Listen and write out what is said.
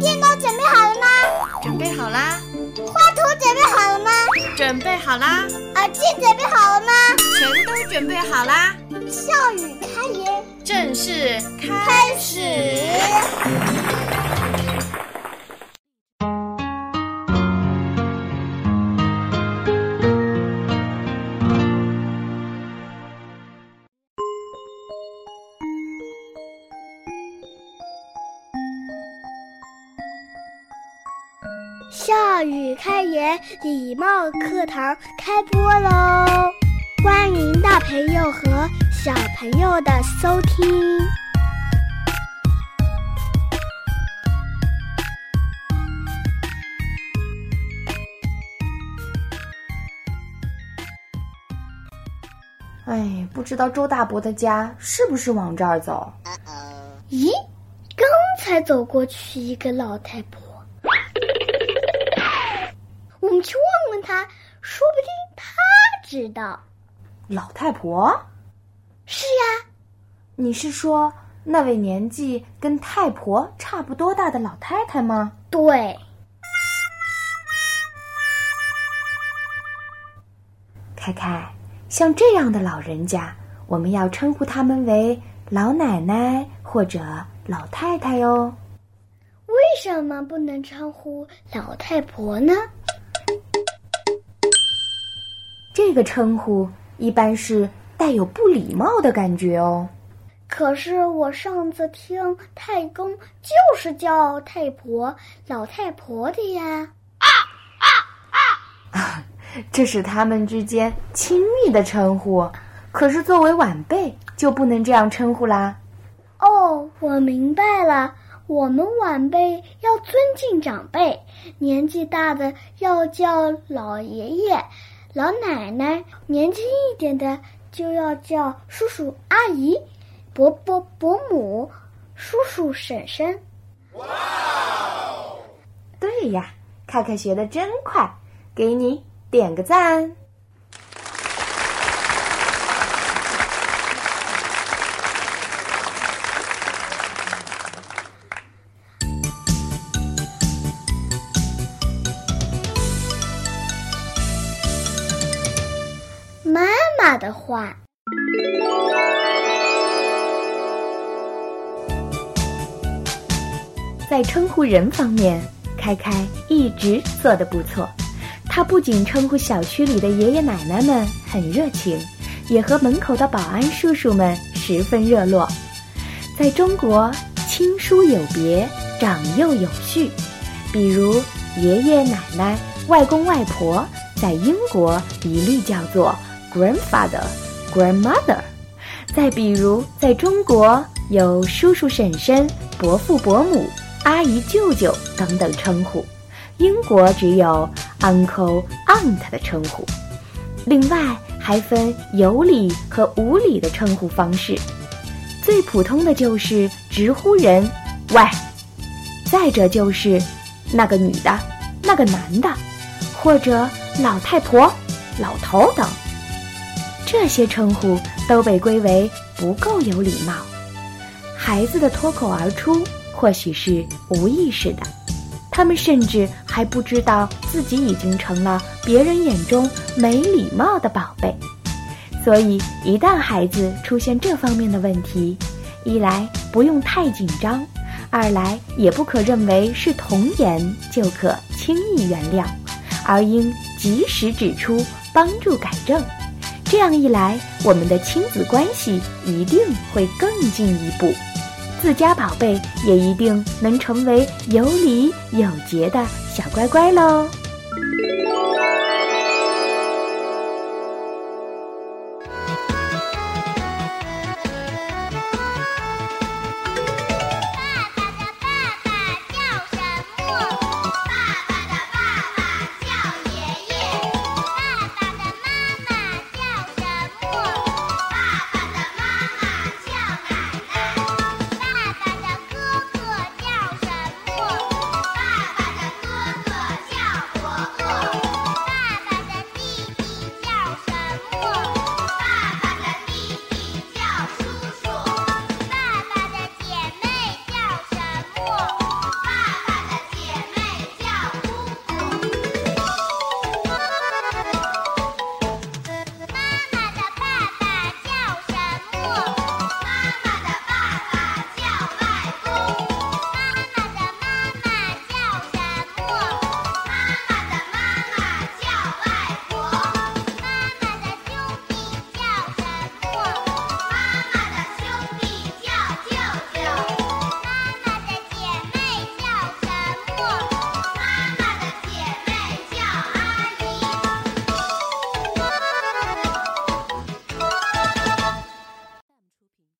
电脑准备好了吗？准备好啦。画图准备好了吗？准备好啦。耳机准备好了吗？全都准备好啦。笑语开言，正式开始。笑语开言，礼貌课堂开播喽！欢迎大朋友和小朋友的收听。哎，不知道周大伯的家是不是往这儿走？咦，刚才走过去一个老太婆。去问问她，说不定她知道。老太婆？是呀。你是说那位年纪跟太婆差不多大的老太太吗？对。凯凯，像这样的老人家，我们要称呼他们为老奶奶或者老太太哟。为什么不能称呼老太婆呢？这个称呼一般是带有不礼貌的感觉哦。可是我上次听太公就是叫太婆、老太婆的呀。啊啊啊！这是他们之间亲密的称呼，可是作为晚辈就不能这样称呼啦。哦，我明白了，我们晚辈要尊敬长辈，年纪大的要叫老爷爷。老奶奶年轻一点的就要叫叔叔阿姨，伯伯伯母，叔叔婶婶。哇！对呀，凯凯学的真快，给你点个赞。的话，在称呼人方面，开开一直做得不错。他不仅称呼小区里的爷爷奶奶们很热情，也和门口的保安叔叔们十分热络。在中国，亲疏有别，长幼有序。比如爷爷奶奶、外公外婆，在英国一律叫做。Grandfather, grandmother，再比如，在中国有叔叔婶婶、伯父伯母、阿姨舅舅等等称呼，英国只有 uncle aunt 的称呼。另外还分有礼和无礼的称呼方式，最普通的就是直呼人“喂”，再者就是那个女的、那个男的，或者老太婆、老头等。这些称呼都被归为不够有礼貌。孩子的脱口而出或许是无意识的，他们甚至还不知道自己已经成了别人眼中没礼貌的宝贝。所以，一旦孩子出现这方面的问题，一来不用太紧张，二来也不可认为是童言就可轻易原谅，而应及时指出，帮助改正。这样一来，我们的亲子关系一定会更进一步，自家宝贝也一定能成为有礼有节的小乖乖喽。